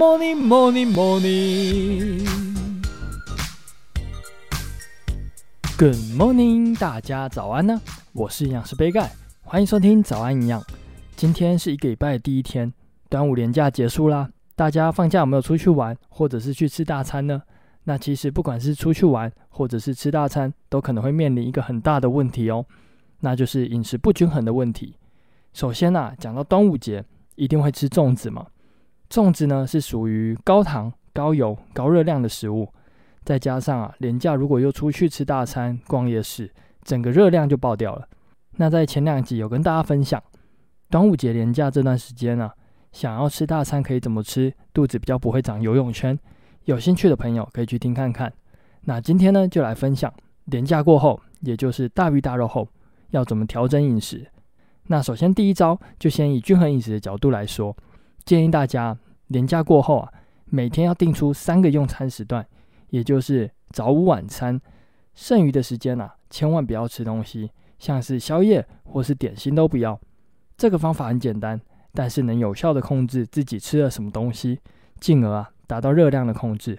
morning, morning, morning. Good morning，大家早安呢！我是营养师杯盖，欢迎收听早安营养。今天是一个礼拜的第一天，端午连假结束啦。大家放假有没有出去玩，或者是去吃大餐呢？那其实不管是出去玩，或者是吃大餐，都可能会面临一个很大的问题哦，那就是饮食不均衡的问题。首先啊，讲到端午节，一定会吃粽子嘛。粽子呢是属于高糖、高油、高热量的食物，再加上啊，连假如果又出去吃大餐、逛夜市，整个热量就爆掉了。那在前两集有跟大家分享，端午节连假这段时间啊，想要吃大餐可以怎么吃，肚子比较不会长游泳圈。有兴趣的朋友可以去听看看。那今天呢，就来分享连假过后，也就是大鱼大肉后，要怎么调整饮食。那首先第一招，就先以均衡饮食的角度来说。建议大家连假过后啊，每天要定出三个用餐时段，也就是早午晚餐。剩余的时间啊，千万不要吃东西，像是宵夜或是点心都不要。这个方法很简单，但是能有效的控制自己吃了什么东西，进而啊达到热量的控制。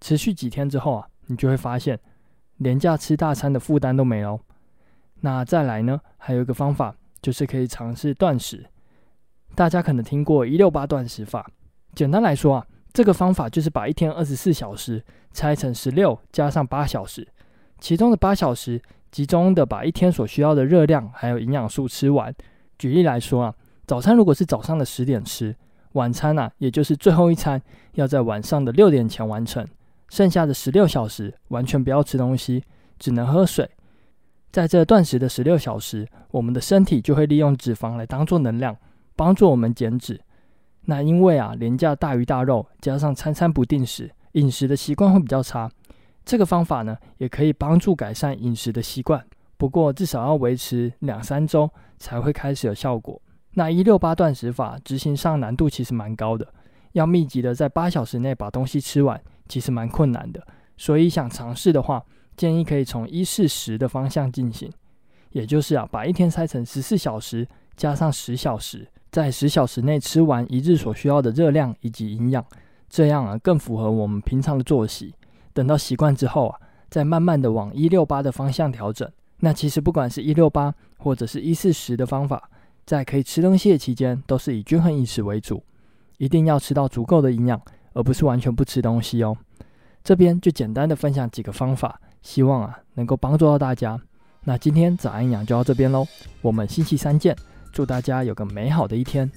持续几天之后啊，你就会发现连假吃大餐的负担都没了。那再来呢，还有一个方法，就是可以尝试断食。大家可能听过一六八断食法，简单来说啊，这个方法就是把一天二十四小时拆成十六加上八小时，其中的八小时集中的把一天所需要的热量还有营养素吃完。举例来说啊，早餐如果是早上的十点吃，晚餐啊，也就是最后一餐要在晚上的六点前完成，剩下的十六小时完全不要吃东西，只能喝水。在这断食的十六小时，我们的身体就会利用脂肪来当做能量。帮助我们减脂。那因为啊，廉价大鱼大肉，加上餐餐不定时，饮食的习惯会比较差。这个方法呢，也可以帮助改善饮食的习惯。不过至少要维持两三周才会开始有效果。那一六八断食法执行上难度其实蛮高的，要密集的在八小时内把东西吃完，其实蛮困难的。所以想尝试的话，建议可以从一四十的方向进行，也就是啊，把一天拆成十四小时加上十小时。在十小时内吃完一日所需要的热量以及营养，这样啊更符合我们平常的作息。等到习惯之后啊，再慢慢的往一六八的方向调整。那其实不管是一六八或者是一四十的方法，在可以吃东西的期间，都是以均衡饮食为主，一定要吃到足够的营养，而不是完全不吃东西哦。这边就简单的分享几个方法，希望啊能够帮助到大家。那今天早安营养就到这边喽，我们星期三见。祝大家有个美好的一天。